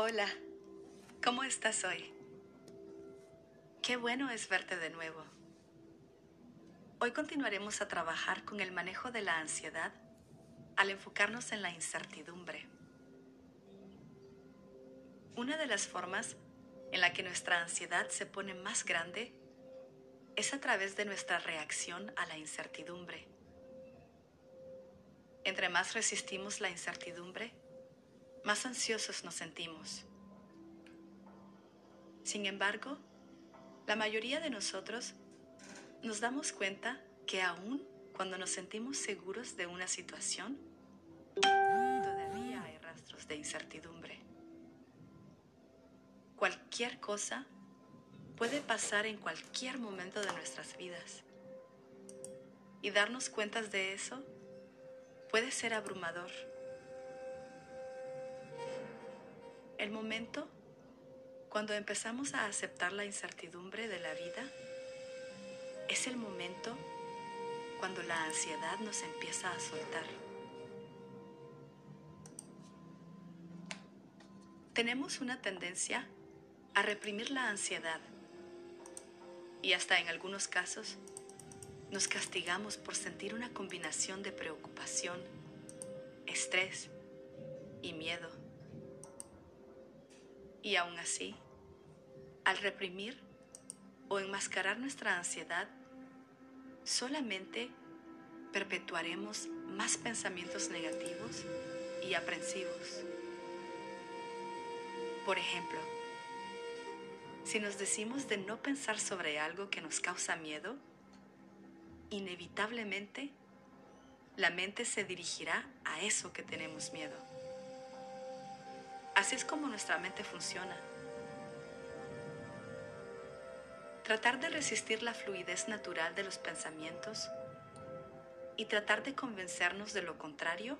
Hola, ¿cómo estás hoy? Qué bueno es verte de nuevo. Hoy continuaremos a trabajar con el manejo de la ansiedad al enfocarnos en la incertidumbre. Una de las formas en la que nuestra ansiedad se pone más grande es a través de nuestra reacción a la incertidumbre. Entre más resistimos la incertidumbre, más ansiosos nos sentimos. Sin embargo, la mayoría de nosotros nos damos cuenta que aún cuando nos sentimos seguros de una situación, todavía hay rastros de incertidumbre. Cualquier cosa puede pasar en cualquier momento de nuestras vidas. Y darnos cuenta de eso puede ser abrumador. El momento cuando empezamos a aceptar la incertidumbre de la vida es el momento cuando la ansiedad nos empieza a soltar. Tenemos una tendencia a reprimir la ansiedad y hasta en algunos casos nos castigamos por sentir una combinación de preocupación, estrés y miedo. Y aún así, al reprimir o enmascarar nuestra ansiedad, solamente perpetuaremos más pensamientos negativos y aprensivos. Por ejemplo, si nos decimos de no pensar sobre algo que nos causa miedo, inevitablemente la mente se dirigirá a eso que tenemos miedo. Así es como nuestra mente funciona. Tratar de resistir la fluidez natural de los pensamientos y tratar de convencernos de lo contrario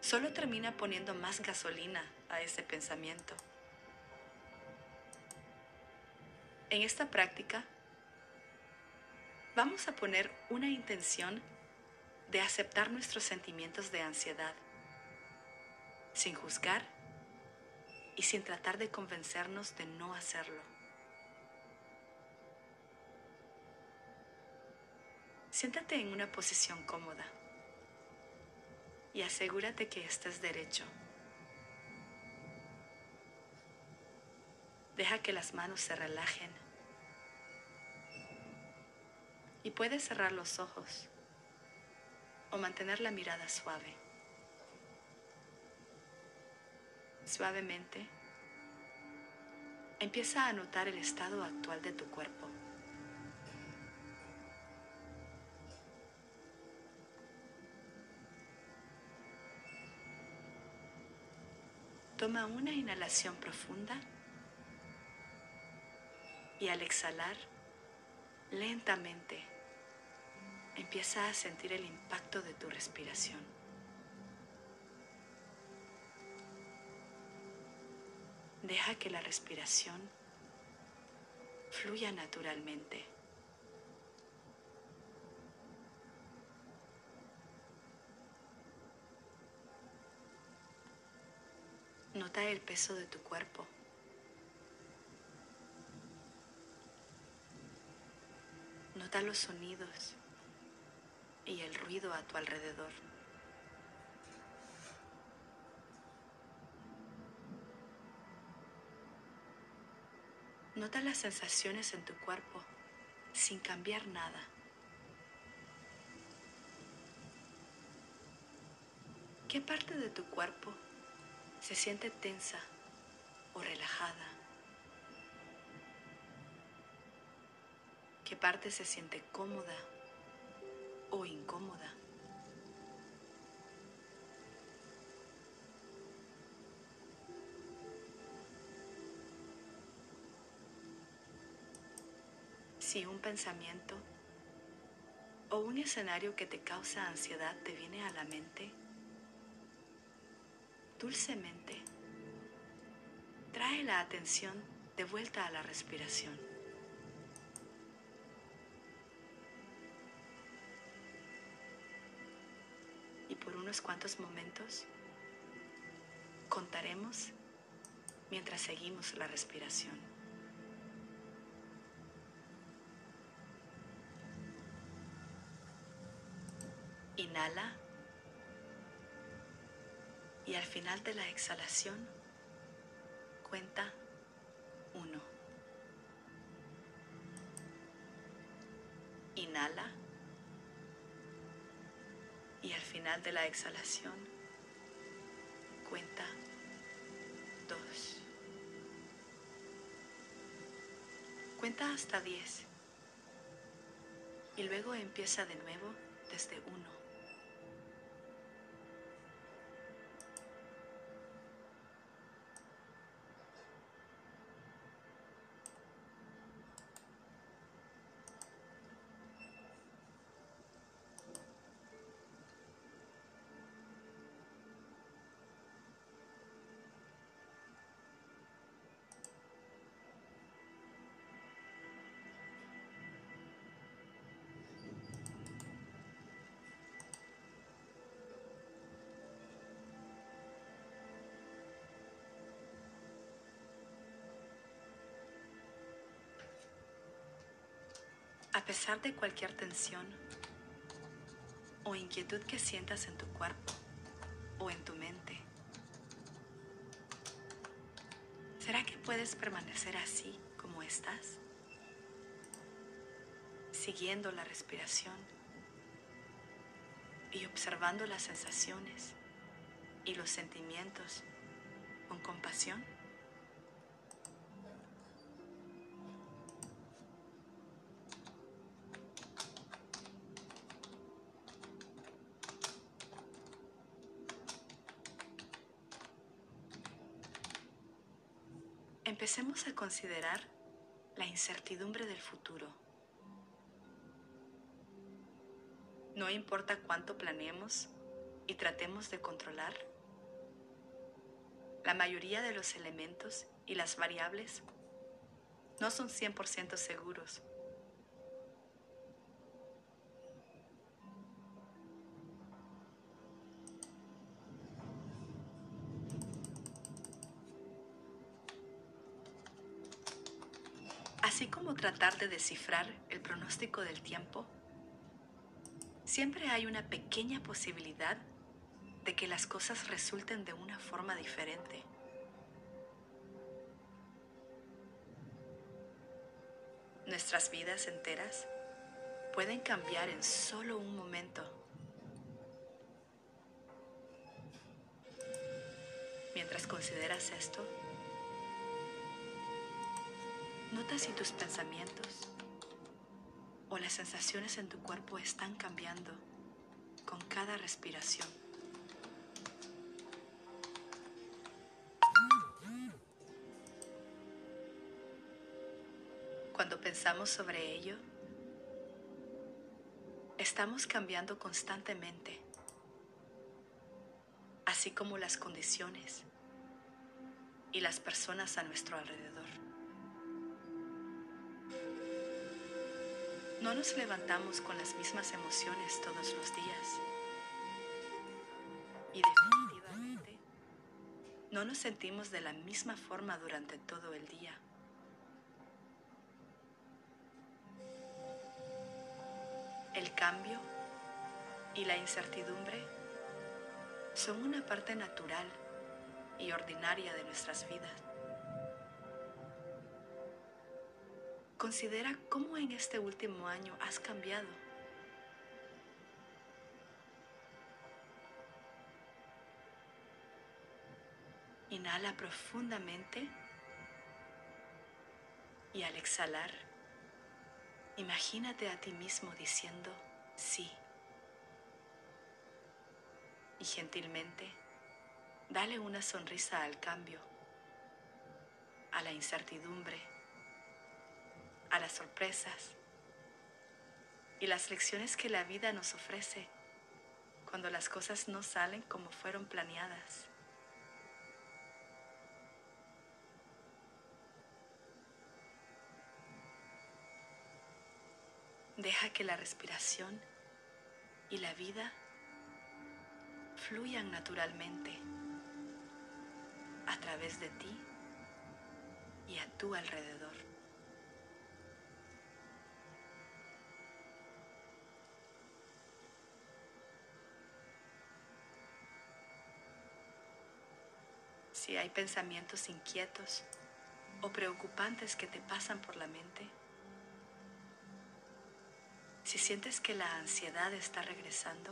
solo termina poniendo más gasolina a ese pensamiento. En esta práctica, vamos a poner una intención de aceptar nuestros sentimientos de ansiedad, sin juzgar y sin tratar de convencernos de no hacerlo. Siéntate en una posición cómoda y asegúrate que estés derecho. Deja que las manos se relajen y puedes cerrar los ojos o mantener la mirada suave. Suavemente, empieza a notar el estado actual de tu cuerpo. Toma una inhalación profunda y al exhalar, lentamente, empieza a sentir el impacto de tu respiración. Deja que la respiración fluya naturalmente. Nota el peso de tu cuerpo. Nota los sonidos y el ruido a tu alrededor. Nota las sensaciones en tu cuerpo sin cambiar nada. ¿Qué parte de tu cuerpo se siente tensa o relajada? ¿Qué parte se siente cómoda o incómoda. Si un pensamiento o un escenario que te causa ansiedad te viene a la mente, dulcemente trae la atención de vuelta a la respiración. unos cuantos momentos contaremos mientras seguimos la respiración. Inhala y al final de la exhalación cuenta uno. Inhala y al final de la exhalación cuenta dos. Cuenta hasta diez y luego empieza de nuevo desde uno. Pesar de cualquier tensión o inquietud que sientas en tu cuerpo o en tu mente, ¿será que puedes permanecer así como estás? Siguiendo la respiración y observando las sensaciones y los sentimientos con compasión. Empecemos a considerar la incertidumbre del futuro. No importa cuánto planeemos y tratemos de controlar, la mayoría de los elementos y las variables no son 100% seguros. Como tratar de descifrar el pronóstico del tiempo, siempre hay una pequeña posibilidad de que las cosas resulten de una forma diferente. Nuestras vidas enteras pueden cambiar en solo un momento. Mientras consideras esto, Nota si tus pensamientos o las sensaciones en tu cuerpo están cambiando con cada respiración. Cuando pensamos sobre ello, estamos cambiando constantemente, así como las condiciones y las personas a nuestro alrededor. No nos levantamos con las mismas emociones todos los días. Y definitivamente no nos sentimos de la misma forma durante todo el día. El cambio y la incertidumbre son una parte natural y ordinaria de nuestras vidas. Considera cómo en este último año has cambiado. Inhala profundamente y al exhalar, imagínate a ti mismo diciendo sí. Y gentilmente, dale una sonrisa al cambio, a la incertidumbre a las sorpresas y las lecciones que la vida nos ofrece cuando las cosas no salen como fueron planeadas. Deja que la respiración y la vida fluyan naturalmente a través de ti y a tu alrededor. Si hay pensamientos inquietos o preocupantes que te pasan por la mente, si sientes que la ansiedad está regresando,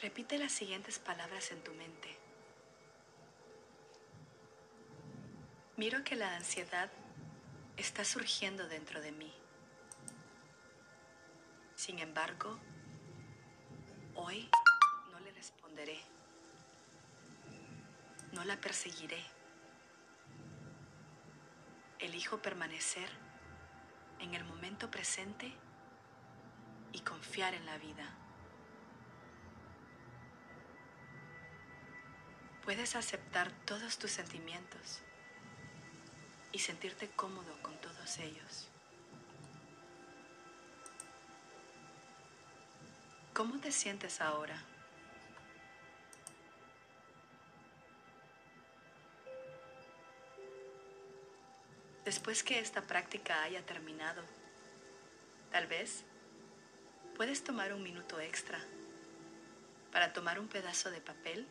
repite las siguientes palabras en tu mente. Miro que la ansiedad está surgiendo dentro de mí. Sin embargo, hoy no le responderé. No la perseguiré. Elijo permanecer en el momento presente y confiar en la vida. Puedes aceptar todos tus sentimientos y sentirte cómodo con todos ellos. ¿Cómo te sientes ahora? Después que esta práctica haya terminado, tal vez puedes tomar un minuto extra para tomar un pedazo de papel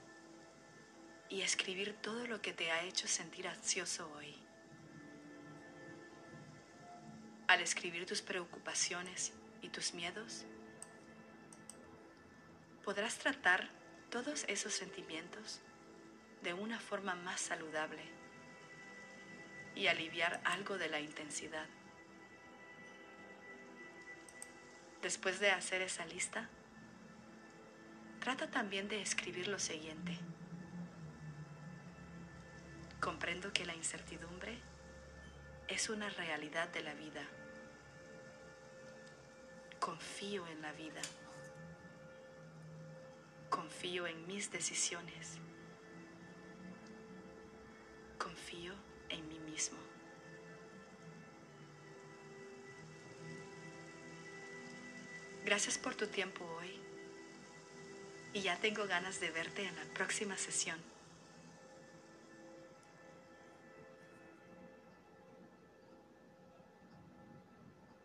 y escribir todo lo que te ha hecho sentir ansioso hoy. Al escribir tus preocupaciones y tus miedos, podrás tratar todos esos sentimientos de una forma más saludable y aliviar algo de la intensidad. Después de hacer esa lista, trata también de escribir lo siguiente. Comprendo que la incertidumbre es una realidad de la vida. Confío en la vida. Confío en mis decisiones. Confío en mí Gracias por tu tiempo hoy y ya tengo ganas de verte en la próxima sesión.